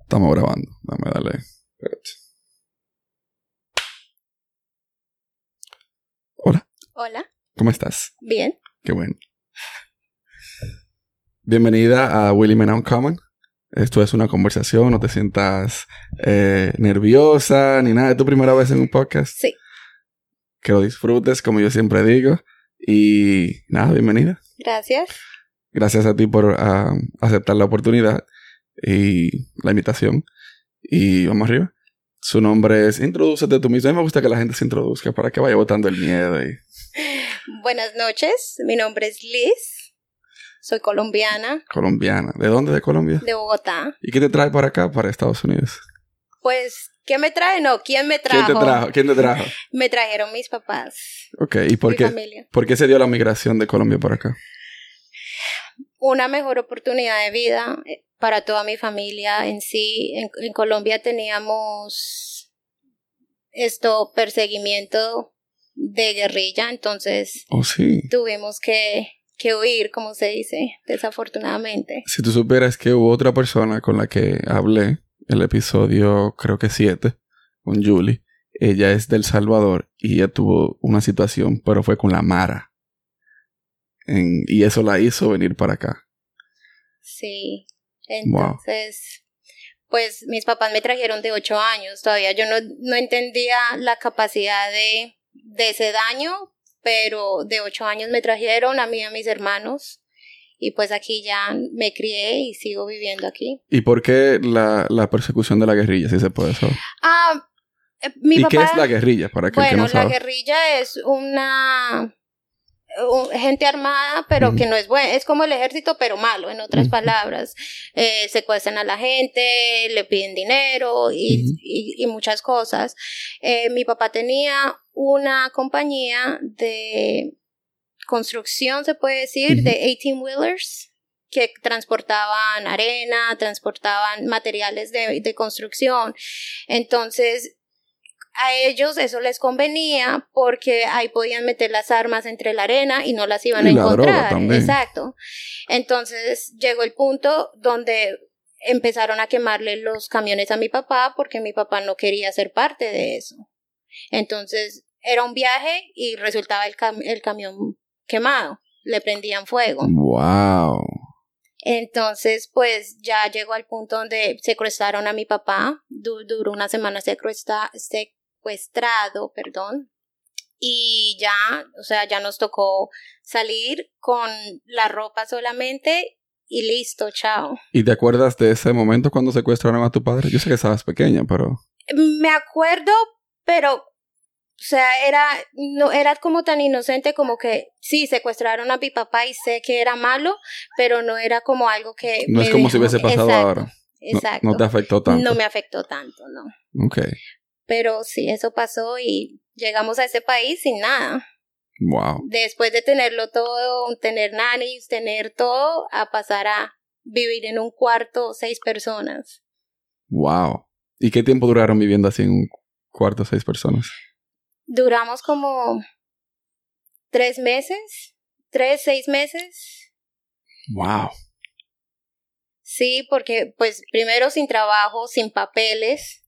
Estamos grabando. Dame darle. Espérate. Hola, Hola, ¿cómo estás? bien. Qué bueno. Bienvenida a Willy Men Uncommon. Esto es una conversación, no te sientas eh, nerviosa ni nada. Es tu primera vez en un podcast. Sí, Que lo disfrutes, como yo siempre digo. Y nada, bienvenida. Gracias. Gracias a ti por ah, aceptar la oportunidad y la invitación. Y vamos arriba. Su nombre es Introdúcete tú mismo. A mí me gusta que la gente se introduzca para que vaya botando el miedo. Y... Buenas noches, mi nombre es Liz. Soy colombiana, Colombiana. ¿De dónde de Colombia? de Bogotá. ¿Y qué te trae para acá, para Estados Unidos? Pues, ¿qué me trae? No, ¿quién me trajo? ¿Quién te trajo? ¿Quién te trajo? Me trajeron mis papás, Ok, ¿y por mi qué, familia. por qué se dio la migración de Colombia para acá? Una mejor oportunidad de vida eh, para toda mi familia en sí. En, en Colombia teníamos esto, perseguimiento de guerrilla, entonces Oh, sí. tuvimos que, que huir, como se dice, desafortunadamente. Si tú supieras que hubo otra persona con la que hablé, el episodio creo que 7, con Julie, ella es del Salvador y ella tuvo una situación, pero fue con la Mara. En- y eso la hizo venir para acá. Sí. Wow. Entonces, pues mis papás me trajeron de ocho años. Todavía yo no, no entendía la capacidad de, de ese daño, pero de ocho años me trajeron a mí y a mis hermanos. Y pues aquí ya me crié y sigo viviendo aquí. ¿Y por qué la, la persecución de la guerrilla, si se puede saber? Ah, eh, mi ¿Y papá. qué es la guerrilla, para que Bueno, no la guerrilla es una un- gente armada, pero que no es bueno, es como el ejército, pero malo, en otras palabras. Eh, secuestran a la gente, le piden dinero y, Ujú. y- y muchas cosas. Eh, mi papá tenía una compañía de construcción, se puede decir, de 18-wheelers que transportaban arena, transportaban materiales de, de construcción. Entonces, a ellos eso les convenía porque ahí podían meter las armas entre la arena y no las iban Y a la encontrar. Exacto. Entonces llegó el punto donde empezaron a quemarle los camiones a mi papá porque mi papá no quería ser parte de eso. Entonces era un viaje y resultaba el, cam- el camión quemado, le prendían fuego. Wow. Entonces, pues ya llegó al punto donde secuestraron a mi papá, du- duró una semana secuestra- secuestrado, perdón, y ya, o sea, ya nos tocó salir con la ropa solamente y listo, chao. ¿Y te acuerdas de ese momento cuando secuestraron a tu padre? Yo sé que estabas pequeña, pero... Me acuerdo, pero, o sea, era, no, era como tan inocente como que sí, secuestraron a mi papá y sé que era malo, pero no era como algo que... No es como si dejó- hubiese pasado Exacto, ahora. No- Exacto. No, te afectó tanto. No me afectó tanto, no. Ok. Pero sí, eso pasó y llegamos a ese país sin nada. Wow. Después de tenerlo todo, tener nannies, tener todo, a pasar a vivir en un cuarto seis personas. Wow. ¿Y qué tiempo duraron viviendo así en un cuarto seis personas? Duramos como tres meses, tres, seis meses. Wow. Sí, porque pues primero sin trabajo, sin papeles,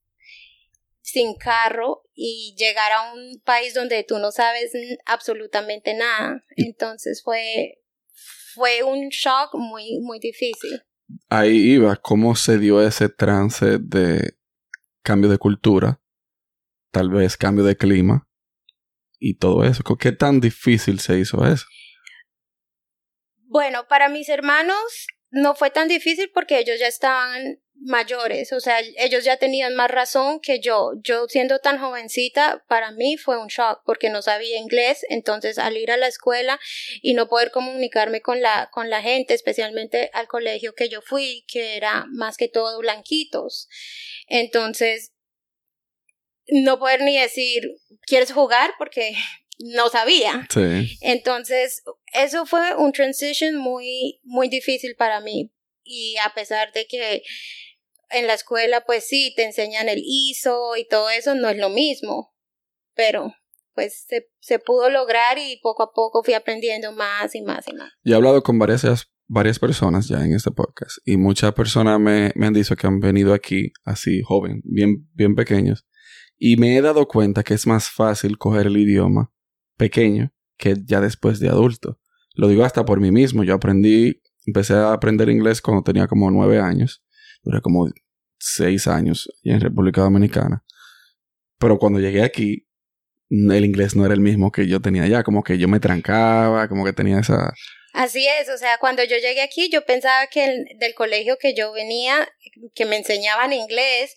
sin carro y llegar a un país donde tú no sabes absolutamente nada. Entonces fue, fue un shock muy, muy difícil. Ahí iba. ¿Cómo se dio ese trance de cambio de cultura? Tal vez cambio de clima. Y todo eso. ¿Qué tan difícil se hizo eso? Bueno, para mis hermanos no fue tan difícil porque ellos ya estaban mayores, o sea, ellos ya tenían más razón que yo. Yo siendo tan jovencita, para mí fue un shock porque no sabía inglés, entonces al ir a la escuela y no poder comunicarme con la con la gente, especialmente al colegio que yo fui, que era más que todo blanquitos. Entonces no poder ni decir, ¿quieres jugar? porque no sabía. Sí. Entonces, eso fue un transition muy, muy difícil para mí. Y a pesar de que en la escuela, pues sí, te enseñan el ISO y todo eso, no es lo mismo. Pero pues se, se pudo lograr y poco a poco fui aprendiendo más y más y más. Yo he hablado con varias, varias personas ya en este podcast y muchas personas me, me han dicho que han venido aquí así joven, bien, bien pequeños y me he dado cuenta que es más fácil coger el idioma pequeño que ya después de adulto. Lo digo hasta por mí mismo. Yo aprendí, empecé a aprender inglés cuando tenía como nueve años. Duré como seis años en República Dominicana. Pero cuando llegué aquí, el inglés no era el mismo que yo tenía allá. Como que yo me trancaba, como que tenía esa... Así es, o sea, cuando yo llegué aquí, yo pensaba que del colegio que yo venía, que me enseñaban inglés,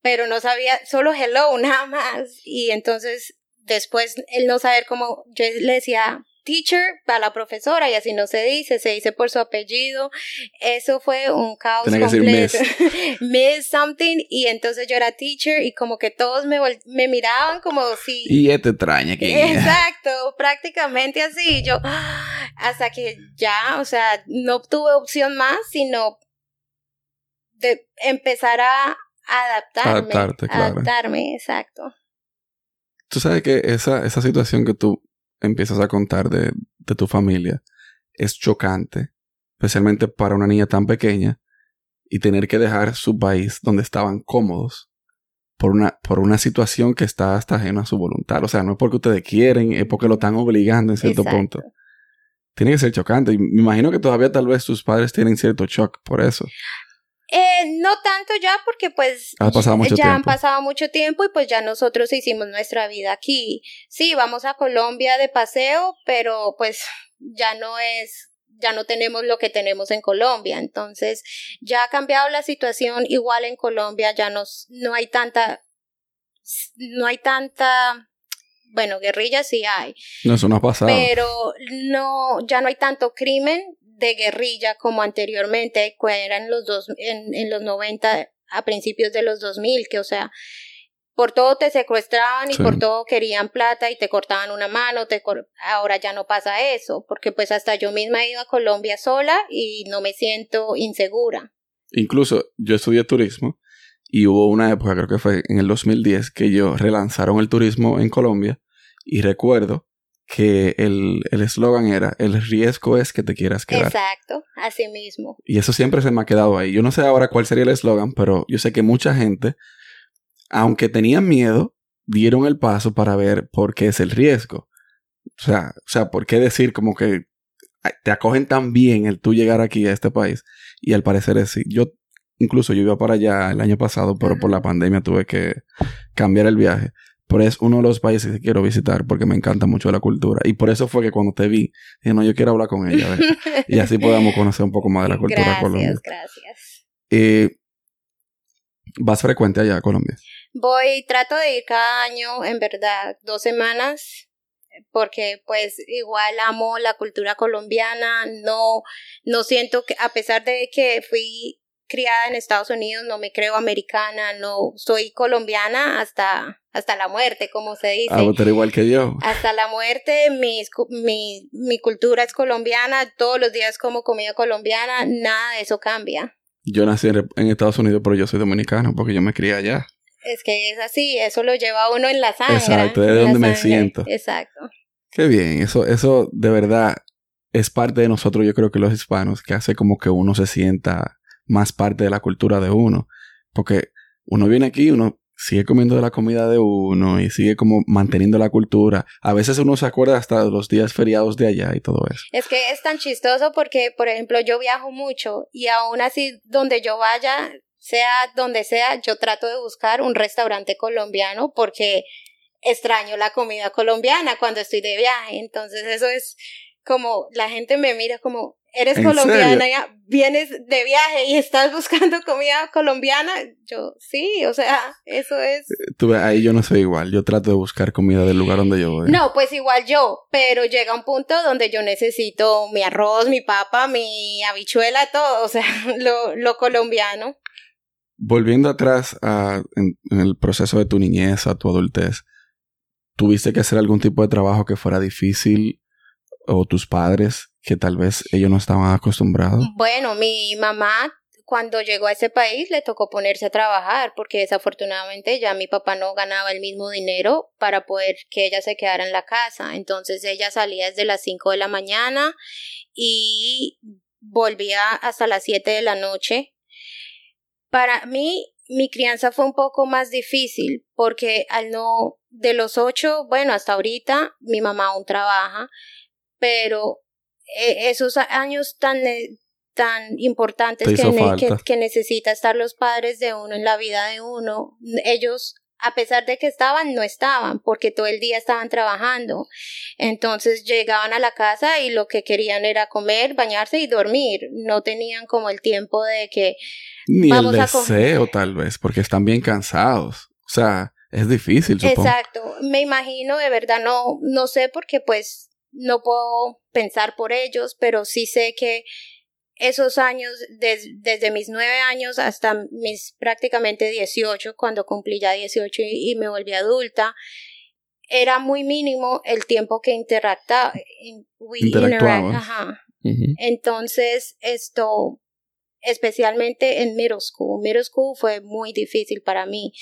pero no sabía, solo hello, nada más. Y entonces después el no saber cómo, yo le decía teacher para la profesora y así no se dice, se dice por su apellido. Eso fue un caos completo. miss. miss. something y entonces yo era teacher y como que todos me, me miraban como si... Y este extraña que... Exacto, prácticamente así. Yo hasta que ya, o sea, no tuve opción más sino de empezar a adaptarme. Adaptarte, claro. Adaptarme, exacto. Tú sabes que esa, esa situación que tú empiezas a contar de, de tu familia es chocante, especialmente para una niña tan pequeña y tener que dejar su país donde estaban cómodos por una, por una situación que está hasta ajena a su voluntad. O sea, no es porque ustedes quieren, es porque lo están obligando en cierto punto. Tiene que ser chocante. Y me imagino que todavía tal vez tus padres tienen cierto shock por eso. Eh, no tanto ya porque pues ya han pasado mucho tiempo y pues ya nosotros hicimos nuestra vida aquí. Sí, vamos a Colombia de paseo, pero pues ya no es ya no tenemos lo que tenemos en Colombia. Entonces, ya ha cambiado la situación igual en Colombia, ya no, no hay tanta no hay tanta bueno, guerrilla sí hay. No, eso no ha pasado. Pero no, ya no hay tanto crimen, de guerrilla como anteriormente, que eran los dos, en, en los 90, a principios de los 2000, que o sea, por todo te secuestraban y por todo querían plata y te cortaban una mano, te ahora ya no pasa eso, porque pues hasta yo misma he ido a Colombia sola y no me siento insegura. Incluso yo estudié turismo y hubo una época, creo que fue en el 2010, que ellos relanzaron el turismo en Colombia y recuerdo que el eslogan era, el riesgo es que te quieras quedar. Exacto, así mismo. Y eso siempre se me ha quedado ahí. Yo no sé ahora cuál sería el eslogan, pero yo sé que mucha gente, aunque tenían miedo, dieron el paso para ver por qué es el riesgo. O sea, o sea, por qué decir como que te acogen tan bien el tú llegar aquí a este país. Y al parecer es así. Yo, incluso yo iba para allá el año pasado, pero por la pandemia tuve que cambiar el viaje. Pero es uno de los países que quiero visitar porque me encanta mucho la cultura. Y por eso fue que cuando te vi, dije, no, yo quiero hablar con ella. y así podamos conocer un poco más de la cultura gracias, colombiana. Gracias, gracias. ¿Vas frecuente allá a Colombia? Voy, trato de ir cada año, en verdad, dos semanas, porque pues igual amo la cultura colombiana, no, no siento que, a pesar de que fui criada en Estados Unidos, no me creo americana, no soy colombiana hasta, hasta la muerte, como se dice. Ah, pero igual que yo. Hasta la muerte, mi, mi, mi cultura es colombiana, todos los días como comida colombiana, nada de eso cambia. Yo nací en, Estados Unidos, pero yo soy dominicano porque yo me crié allá. Es que es así, eso lo lleva uno en la sangre. Exacto, de donde me siento. Exacto. Qué bien, eso, eso de verdad es parte de nosotros, yo creo que los hispanos, que hace como que uno se sienta más parte de la cultura de uno. Porque uno viene aquí, uno sigue comiendo de la comida de uno y sigue como manteniendo la cultura. A veces uno se acuerda hasta los días feriados de allá y todo eso. Es que es tan chistoso porque, por ejemplo, yo viajo mucho y aún así donde yo vaya, sea donde sea, yo trato de buscar un restaurante colombiano porque extraño la comida colombiana cuando estoy de viaje. Entonces eso es como la gente me mira como eres colombiana, ya vienes de viaje y estás buscando comida colombiana. Yo, sí, o sea, eso es. Eh, ahí yo no soy igual. Yo trato de buscar comida del lugar donde yo voy. No, pues igual yo, pero llega un punto donde yo necesito mi arroz, mi papa, mi habichuela, todo, o sea, lo, lo colombiano. Volviendo atrás a, en, en el proceso de tu niñez, a tu adultez, ¿tuviste que hacer algún tipo de trabajo que fuera difícil o tus padres que tal vez ellos no estaban acostumbrados? Bueno, mi mamá cuando llegó a ese país le tocó ponerse a trabajar porque desafortunadamente ya mi papá no ganaba el mismo dinero para poder que ella se quedara en la casa. Entonces ella salía desde las 5 de la mañana y volvía hasta las 7 de la noche. Para mí mi crianza fue un poco más difícil porque al no de los ocho, bueno, hasta ahorita mi mamá aún trabaja, pero esos años tan tan importantes que, que, necesita estar los padres de uno en la vida de uno, ellos a pesar de que estaban, no estaban, porque todo el día estaban trabajando. Entonces llegaban a la casa y lo que querían era comer, bañarse y dormir. No tenían como el tiempo de que... Ni el deseo, tal vez, porque están bien cansados. O sea, es difícil, supongo. Exacto. Me imagino, de verdad, no, no sé porque pues no puedo pensar por ellos, pero sí sé que esos años, desde mis nueve años hasta mis prácticamente dieciocho, cuando cumplí ya dieciocho y, me volví adulta, era muy mínimo el tiempo que interactaba. Entonces, esto, especialmente en middle school, middle school fue muy difícil para mí,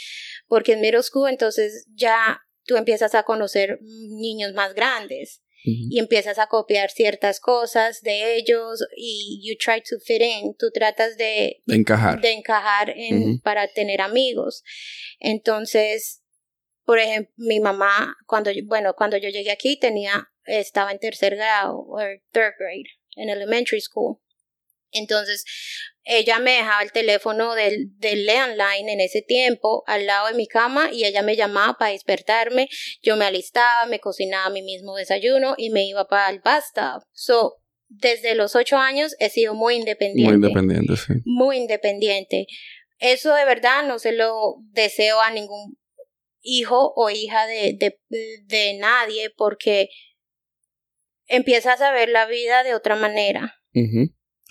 porque en middle school entonces ya tú empiezas a conocer niños más grandes y empiezas a copiar ciertas cosas de ellos y you try to fit in, tú tratas de, encajar, de encajar en, para tener amigos. Entonces, por ejemplo, mi mamá, cuando, bueno, cuando yo llegué aquí tenía, estaba en tercer grado o third grade en elementary school. Entonces, ella me dejaba el teléfono del, del landline en ese tiempo al lado de mi cama y ella me llamaba para despertarme. Yo me alistaba, me cocinaba mi mismo desayuno y me iba para el basta. So, desde los ocho años he sido muy independiente. Muy independiente, sí. Muy independiente. Eso de verdad no se lo deseo a ningún hijo o hija de, de, de nadie porque empiezas a ver la vida de otra manera.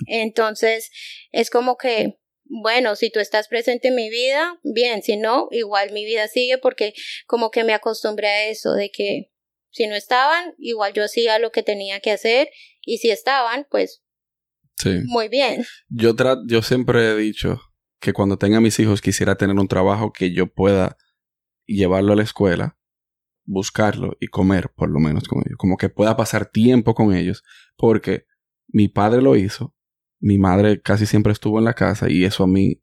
Entonces, es como que, bueno, si tú estás presente en mi vida, bien, si no, igual mi vida sigue porque como que me acostumbré a eso, de que si no estaban, igual yo hacía lo que tenía que hacer y si estaban, pues sí. muy bien. Yo, yo siempre he dicho que cuando tenga mis hijos quisiera tener un trabajo que yo pueda llevarlo a la escuela, buscarlo y comer por lo menos con ellos, como que pueda pasar tiempo con ellos, porque mi padre lo hizo mi madre casi siempre estuvo en la casa y eso a mí,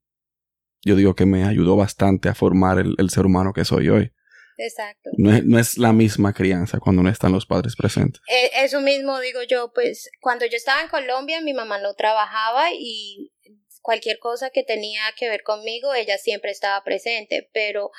yo digo que me ayudó bastante a formar el, ser humano que soy hoy. Exacto. No es, no es, la misma crianza cuando no están los padres presentes. Eh, eso mismo digo yo, pues cuando yo estaba en Colombia mi mamá no trabajaba y cualquier cosa que tenía que ver conmigo ella siempre estaba presente, pero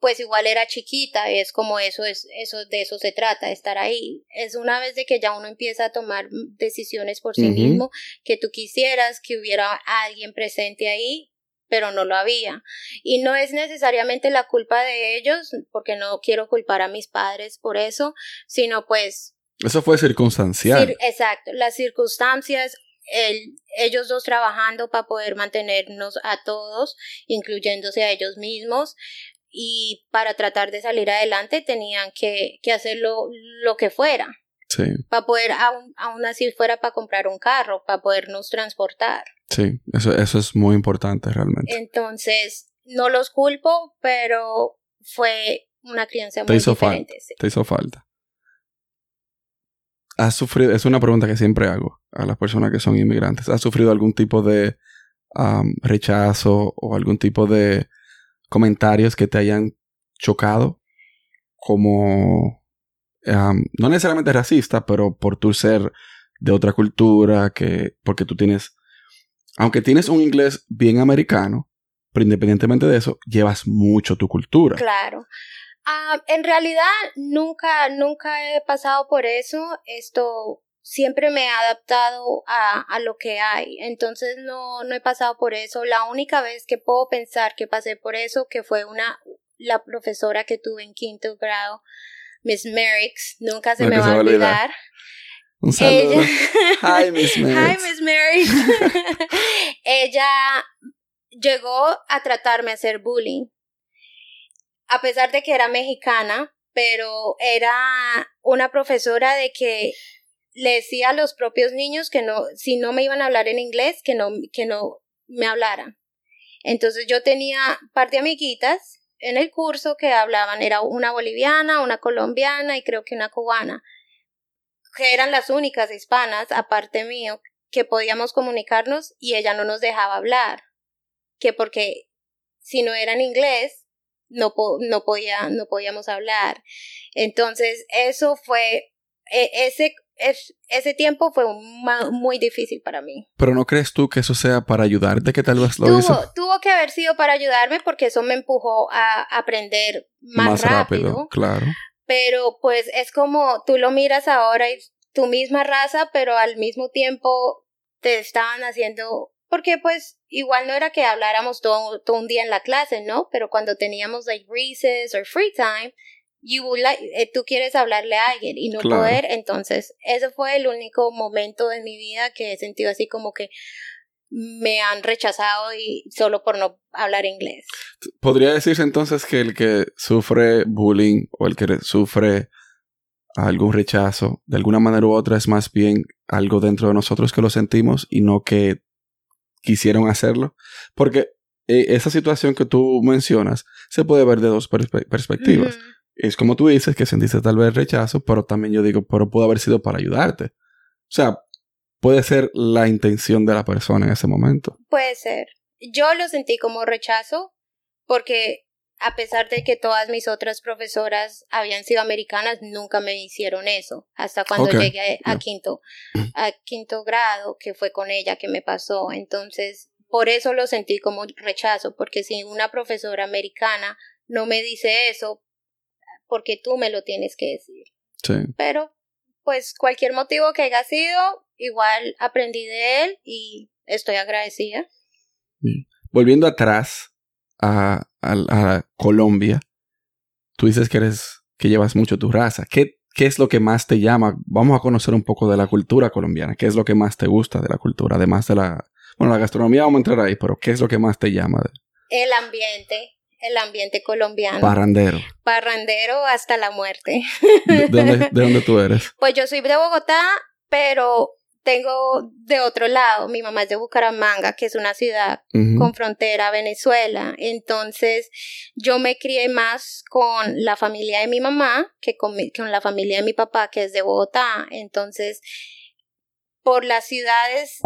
pues igual era chiquita, es como eso es eso de eso se trata, estar ahí. Es una vez de que ya uno empieza a tomar decisiones por sí mismo que tú quisieras que hubiera alguien presente ahí, pero no lo había. Y no es necesariamente la culpa de ellos, porque no quiero culpar a mis padres por eso, sino pues eso fue circunstancial. exacto, las circunstancias el, ellos dos trabajando para poder mantenernos a todos, incluyéndose a ellos mismos, y para tratar de salir adelante tenían que, que hacer lo, que fuera. Sí. Para poder, aún, aún así fuera para comprar un carro, para podernos transportar. Sí, eso, eso es muy importante realmente. Entonces, no los culpo, pero fue una crianza muy hizo diferente. Te hizo falta. ¿Has sufrido, es una pregunta que siempre hago a las personas que son inmigrantes, ¿has sufrido algún tipo de rechazo o algún tipo de comentarios que te hayan chocado como no necesariamente racista, pero por tu ser de otra cultura, que porque tú tienes, aunque tienes un inglés bien americano, pero independientemente de eso, llevas mucho tu cultura. Claro. Ah, en realidad nunca, nunca he pasado por eso. Esto siempre me he adaptado a, a, lo que hay, entonces no, no he pasado por eso. La única vez que puedo pensar que pasé por eso, que fue una, la profesora que tuve en quinto grado, Miss Merricks, nunca se me va a olvidar. Un saludo. Hi, Miss Merricks. Hi, Miss Merricks. Ella llegó a tratarme a hacer bullying. A pesar de que era mexicana, pero era una profesora de que le decía a los propios niños que no, si no me iban a hablar en inglés, que no, que no me hablaran. Entonces yo tenía par de amiguitas en el curso que hablaban, era una boliviana, una colombiana y creo que una cubana, que eran las únicas hispanas, aparte mío, que podíamos comunicarnos y ella no nos dejaba hablar, que porque si no era en inglés, no, no, podía, no podíamos hablar. Entonces, eso fue, e, ese, ese tiempo fue muy difícil para mí. Pero ¿no crees tú que eso sea para ayudarte, que tal vez lo tuvo, Tuvo que haber sido para ayudarme porque eso me empujó a aprender más, rápido, Claro. Pero pues es como tú lo miras ahora y tu misma raza, pero al mismo tiempo te estaban haciendo porque pues igual no era que habláramos todo, todo un día en la clase, ¿no? Pero cuando teníamos like recess or free time, you like, eh, tú quieres hablarle a alguien y no poder, entonces ese fue el único momento de mi vida que he sentido así como que me han rechazado y solo por no hablar inglés. Podría decirse entonces que el que sufre bullying o el que sufre algún rechazo, de alguna manera u otra es más bien algo dentro de nosotros que lo sentimos y no que quisieron hacerlo. Porque eh, esa situación que tú mencionas se puede ver de dos perspectivas. Es como tú dices, que sentiste tal vez rechazo, pero también yo digo, pero pudo haber sido para ayudarte. O sea, puede ser la intención de la persona en ese momento. Puede ser. Yo lo sentí como rechazo porque a pesar de que todas mis otras profesoras habían sido americanas, nunca me hicieron eso. Hasta cuando llegué a quinto, a quinto grado, que fue con ella que me pasó. Entonces, por eso lo sentí como rechazo, porque si una profesora americana no me dice eso, porque tú me lo tienes que decir. Sí. Pero, pues, cualquier motivo que haya sido, igual aprendí de él y estoy agradecida. Volviendo atrás, a, a, Colombia, tú dices que eres, que llevas mucho tu raza. ¿Qué, ¿Qué es lo que más te llama? Vamos a conocer un poco de la cultura colombiana. ¿Qué es lo que más te gusta de la cultura? Además de la, bueno, la gastronomía vamos a entrar ahí, pero ¿qué es lo que más te llama? El ambiente, el ambiente colombiano. Parrandero. Parrandero hasta la muerte. ¿De, dónde, ¿De, dónde, tú eres? Pues yo soy de Bogotá, pero tengo de otro lado, mi mamá es de Bucaramanga, que es una ciudad con frontera a Venezuela. Entonces, yo me crié más con la familia de mi mamá que con, con la familia de mi papá, que es de Bogotá. Entonces, por las ciudades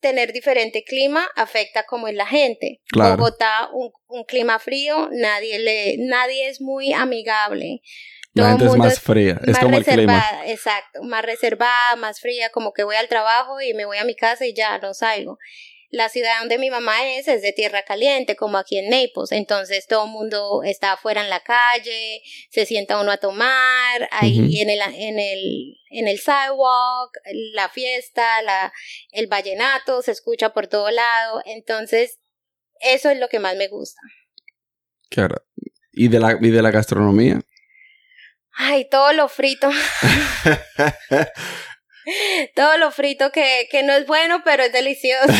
tener diferente clima afecta como es la gente. Bogotá, un, un, clima frío, nadie le, nadie es muy amigable la gente es más fría, es como el clima. Exacto, más reservada, más fría, como que voy al trabajo y me voy a mi casa y ya no salgo. La ciudad donde mi mamá es es de tierra caliente, como aquí en Naples, entonces todo el mundo está afuera en la calle, se sienta uno a tomar, ahí en, el, en, el, en el sidewalk, la fiesta, la, el vallenato se escucha por todo lado, entonces eso es lo que más me gusta. Claro. ¿Y de la, y de la gastronomía? Ay, todo lo frito. todo lo frito que, que, no es bueno, pero es delicioso.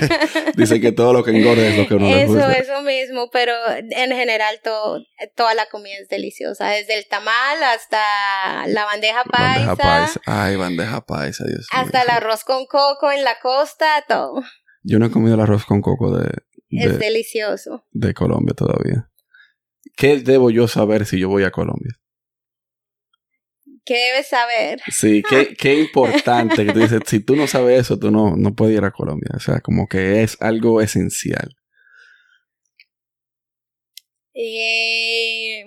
Dice que todo lo que engorda es lo que uno Eso, gusta. eso mismo, pero en general todo, toda la comida es deliciosa. Desde el tamal hasta la bandeja paisa. Bandeja paisa. Ay, bandeja paisa, Dios Hasta el arroz con coco en la costa, todo. Yo no he comido el arroz con coco de... de es delicioso. De Colombia todavía. ¿Qué debo yo saber si yo voy a Colombia? ¿Qué debes saber? Sí, qué, qué importante que tú dices, si tú no sabes eso, tú no, no puedes ir a Colombia. O sea, como que es algo esencial. Eh...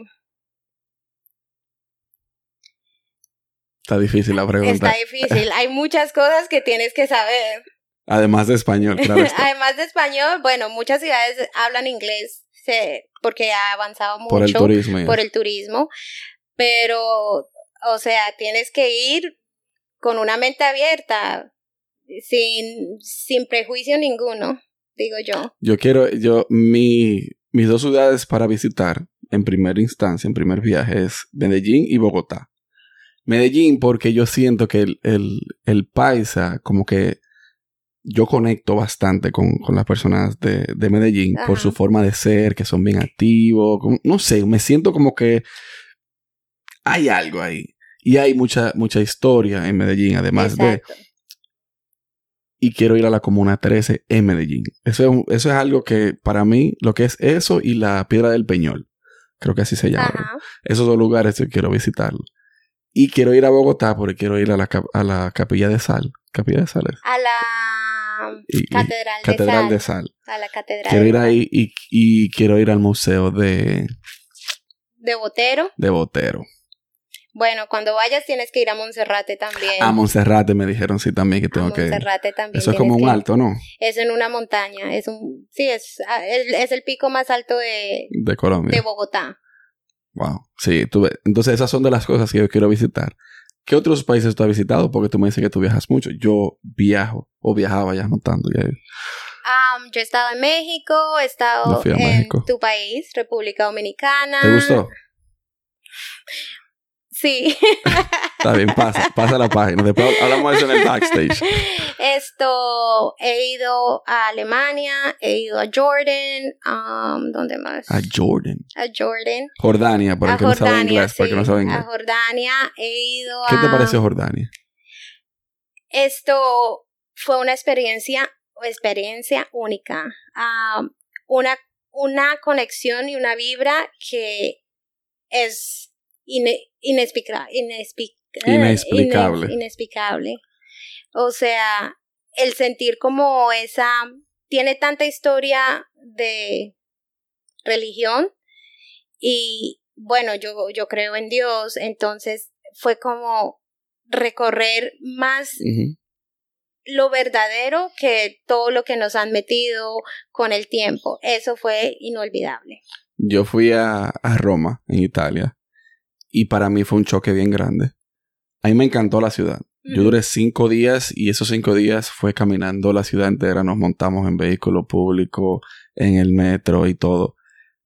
Está difícil la pregunta. Está difícil. Hay muchas cosas que tienes que saber. Además de español, claro. Además de español, bueno, muchas ciudades hablan inglés porque ha avanzado mucho por el turismo. Por el turismo. Pero o sea, tienes que ir con una mente abierta, sin, sin prejuicio ninguno, digo yo. Yo quiero, yo, mi, mis dos ciudades para visitar en primera instancia, en primer viaje, es Medellín y Bogotá. Medellín porque yo siento que el, el, el paisa, como que yo conecto bastante con, con las personas de, de Medellín por su forma de ser, que son bien activos, no sé, me siento como que hay algo ahí. Y hay mucha, mucha historia en Medellín, además de... y quiero ir a la Comuna 13 en Medellín. Eso es, un- eso es algo que para mí, lo que es eso y la Piedra del Peñol, creo que así se llama. Ajá. Esos dos lugares yo quiero visitarlos. Y quiero ir a Bogotá porque quiero ir a la, a la Capilla de Sal. Capilla de Sal es. A la Y- y- Catedral, Catedral de, de Sal. Sal. A la Catedral Quiero de ir Sal. ahí y, y quiero ir al museo de, De Botero. de Botero. Bueno, cuando vayas tienes que ir a Monserrate también. A Monserrate me dijeron sí también que A tengo que ir. Monserrate también. Eso es como un alto, ¿no? Es en una montaña. Es un, sí, es, ah, el- es el pico más alto de, De Colombia. de Bogotá. Wow. Sí, tú ves. Entonces esas son de las cosas que yo quiero visitar. ¿Qué otros países tú has visitado? Porque tú me dices que tú viajas mucho. Yo viajo, o viajaba ya no tanto. Ya. Yo he estado en México, he estado a en México. tu país, República Dominicana. ¿Te gustó? Sí. Está bien, pasa, pasa la página. Después hablamos de eso en el backstage. Esto, he ido a Alemania, he ido a Jordan, um, ¿dónde más? A Jordan. A Jordan. Jordania, para a el que no sabe inglés, para el que no sí, sabe A inglés. Jordania, he ido ¿Qué te a- pareció Jordania? Esto fue una experiencia, experiencia única. Ah, una, una conexión y una vibra que es ine- inexplica- inexplic- Inexplicable. O sea, el sentir como esa, tiene tanta historia de religión y bueno, yo, yo creo en Dios, entonces fue como recorrer más lo verdadero que todo lo que nos han metido con el tiempo. Eso fue inolvidable. Yo fui a, a Roma, en Italia, y para mí fue un choque bien grande. A mí me encantó la ciudad. Yo duré cinco días y esos cinco días fue caminando la ciudad entera. Nos montamos en vehículo público, en el metro y todo.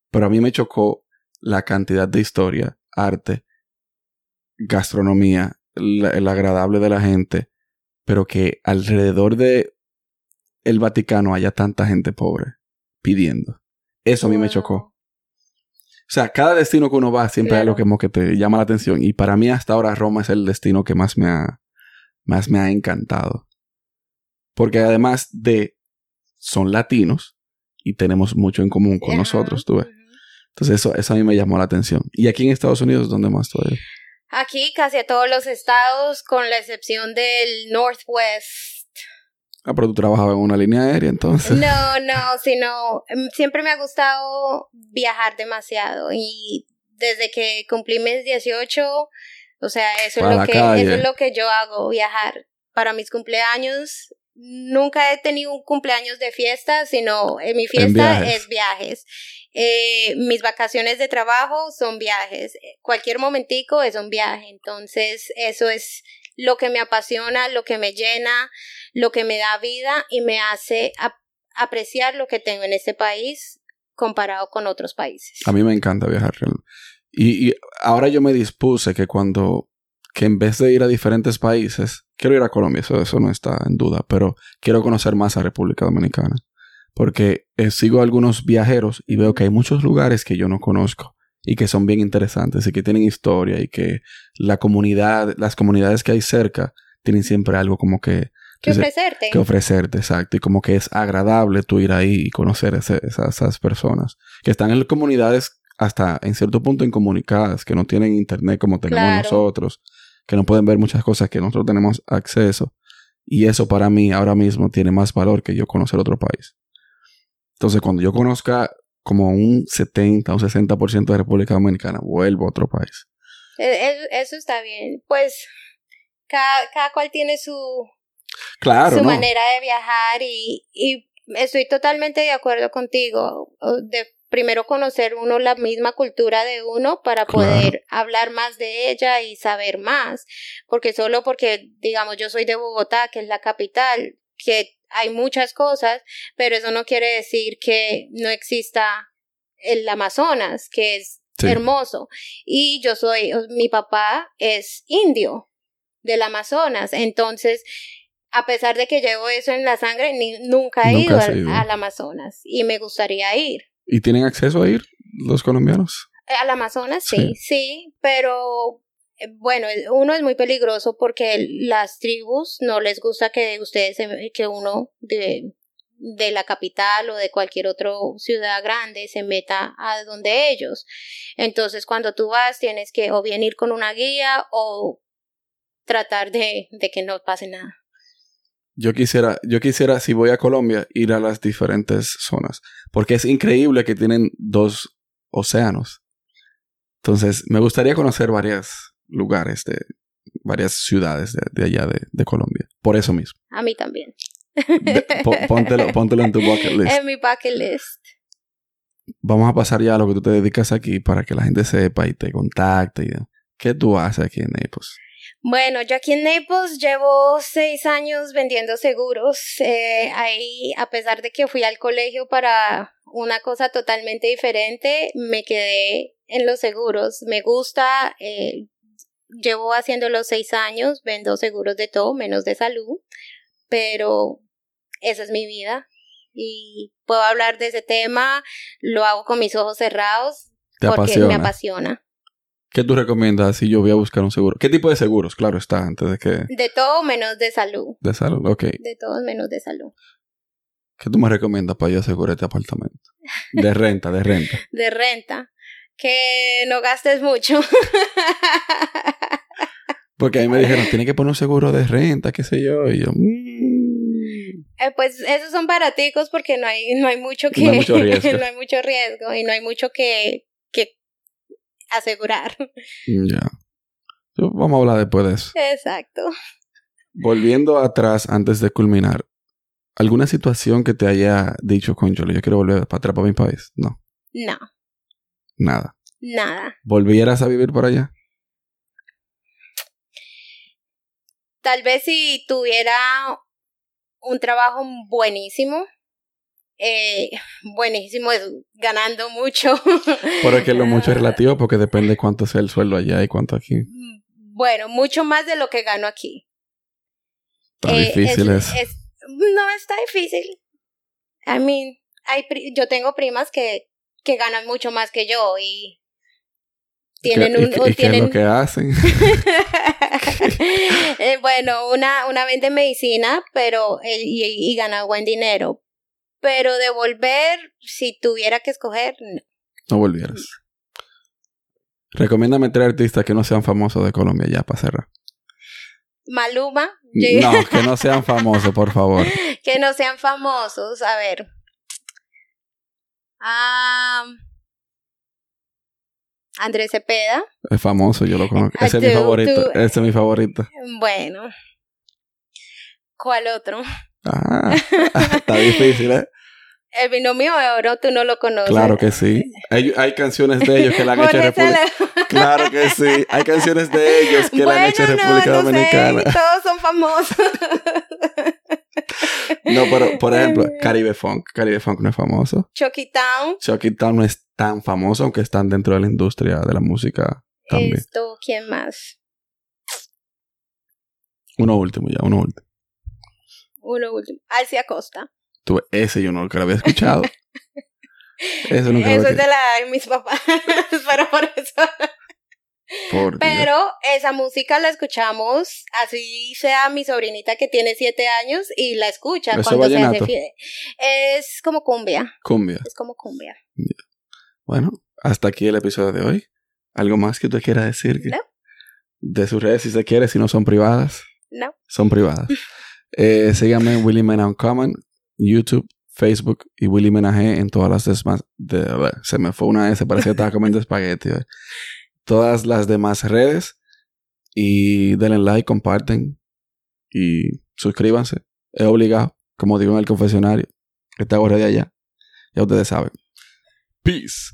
Pero a mí me chocó la cantidad de historia, arte, gastronomía, la- el agradable de la gente, pero que alrededor de el Vaticano haya tanta gente pobre pidiendo. Eso a mí me chocó. O sea, cada destino que uno va siempre hay Claro. algo que, como que te llama la atención. Y para mí hasta ahora Roma es el destino que más me ha, más me ha encantado. Porque además de son latinos y tenemos mucho en común con Ajá, nosotros, tú ves. Entonces eso, eso a mí me llamó la atención. Y aquí en Estados Unidos, ¿dónde más todavía? Aquí casi a todos los estados, con la excepción del Northwest. Ah, pero tú trabajabas en una línea aérea entonces. No, no, sino em, siempre me ha gustado viajar demasiado y desde que cumplí mis 18, o sea, eso Para es lo que calle. eso es lo que yo hago, viajar para mis cumpleaños. Nunca he tenido un cumpleaños de fiesta, sino en mi fiesta viajes. es viajes. Eh, mis vacaciones de trabajo son viajes. Cualquier momentico es un viaje. Entonces, eso es lo que me apasiona, lo que me llena, lo que me da vida y me hace ap- apreciar lo que tengo en este país comparado con otros países. A mí me encanta viajar. Y, y ahora yo me dispuse que cuando, que en vez de ir a diferentes países, quiero ir a Colombia, eso, eso no está en duda, pero quiero conocer más a República Dominicana. Porque eh, sigo a algunos viajeros y veo que hay muchos lugares que yo no conozco y que son bien interesantes y que tienen historia y que la comunidad, las comunidades que hay cerca tienen siempre algo como que, ¿Qué que ofrecerte? que ofrecerte, exacto. Y como que es agradable tú ir ahí y conocer ese- esa- esas personas que están en comunidades hasta en cierto punto incomunicadas, que no tienen internet como tenemos Claro. nosotros, que no pueden ver muchas cosas que nosotros tenemos acceso. Y eso para mí ahora mismo tiene más valor que yo conocer otro país. Entonces, cuando yo conozca como un 70 o 60% de República Dominicana, vuelvo a otro país. E- e- Eso está bien. Pues cada, cada cual tiene su, Claro, su ¿no? manera de viajar y, y estoy totalmente de acuerdo contigo. De primero conocer uno la misma cultura de uno para Claro. poder hablar más de ella y saber más. Porque solo porque, digamos, yo soy de Bogotá, que es la capital, que hay muchas cosas, pero eso no quiere decir que no exista el Amazonas, que es Sí. hermoso. Y yo soy, mi papá es indio del Amazonas, entonces, a pesar de que llevo eso en la sangre, ni- nunca he Nunca ido has al, ido. al Amazonas y me gustaría ir. ¿Y tienen acceso a ir los colombianos? Al Amazonas, Sí. sí, sí, pero bueno, uno es muy peligroso porque las tribus no les gusta que ustedes, que uno de, de la capital o de cualquier otra ciudad grande se meta a donde ellos. Entonces, cuando tú vas, tienes que o bien ir con una guía o tratar de, de que no pase nada. Yo quisiera, yo quisiera, si voy a Colombia, ir a las diferentes zonas. Porque es increíble que tienen dos océanos. Entonces, me gustaría conocer varios lugares de varias ciudades de, allá de, Colombia. Por eso mismo. A mí también. póntelo, en tu bucket list. En mi bucket list. Vamos a pasar ya a lo que tú te dedicas aquí para que la gente sepa y te contacte. Y, ¿Qué tú haces aquí en Naples? Bueno, yo aquí en Naples llevo seis años vendiendo seguros. Eh, ahí, a pesar de que fui al colegio para una cosa totalmente diferente, me quedé en los seguros. Me gusta, eh, llevo haciendo los seis años, vendo seguros de todo, menos de salud, pero esa es mi vida y puedo hablar de ese tema, lo hago con mis ojos cerrados porque me apasiona. ¿Qué tú recomiendas si yo voy a buscar un seguro? ¿Qué tipo de seguros? Claro está, antes de que... De todo menos de salud. De salud, ok. De todo menos de salud. ¿Qué tú me recomiendas para yo asegurar este apartamento? De renta, de renta. de renta. Que no gastes mucho. Porque a mí me dijeron, tiene que poner un seguro de renta, qué sé yo. Y yo, mm". eh, pues esos son baraticos porque no hay, no hay mucho que... No hay mucho riesgo. no hay mucho riesgo y no hay mucho que asegurar. Ya. Vamos a hablar después de eso. Exacto. Volviendo atrás, antes de culminar, ¿alguna situación que te haya dicho, concho, yo quiero volver para atrás para mi país? No. No. Nada. Nada. ¿Volvieras a vivir por allá? Tal vez si tuviera un trabajo buenísimo, eh, buenísimo, es ganando mucho. Pero que lo mucho es relativo porque depende cuánto sea el sueldo allá y cuánto aquí. Mm, bueno, mucho más de lo que gano aquí. Está eh, difícil es, No está difícil. I mean, hay, yo tengo primas que, que ganan mucho más que yo y tienen un... ¿Y, qué es lo que hacen? Eh, bueno, una, una vende medicina pero y, y, gana buen dinero, pero de volver, si tuviera que escoger, no. No volvieras. Recomiéndame tres artistas que no sean famosos de Colombia ya para cerrar. Maluma. No, que no sean famosos, por favor. que no sean famosos. A ver. Ah, Andrés Cepeda. Es famoso, yo lo conozco. Ese es mi favorito. Ese es mi favorito. Bueno. ¿Cuál otro? Ah, está difícil, ¿eh? El binomio de oro, tú no lo conoces. Claro que sí. Hay, hay canciones de ellos que la han hecho en República Claro que sí. Hay canciones de ellos que la han hecho en República no, no Dominicana. Sé, todos son famosos. no, pero por ejemplo, Caribe Funk. Caribe Funk no es famoso. Chucky Town. Chucky Town no es tan famoso, aunque están dentro de la industria de la música también. Esto, ¿quién más? Uno último ya, uno último. Uno último. Alcia Costa. Tú, ese yo no lo había escuchado. eso nunca Eso es de la de mis papás. pero por eso. Pero esa música la escuchamos, así sea mi sobrinita que tiene siete años y la escucha cuando se hace Es como cumbia. Cumbia. Es como cumbia. Bueno, hasta aquí el episodio de hoy. ¿Algo más que usted quiera decir? No. De sus redes si se quiere, si no son privadas. No. Son privadas. eh, síganme en Willy Man Uncommon, YouTube, Facebook y Willy Menaje en todas las demás. De, se me fue una S, parecía que estaba comiendo espagueti. Todas las demás redes. Y denle like, comparten y suscríbanse. Es obligado, como digo en el confesionario. Te hago de allá. Ya ustedes saben. Peace.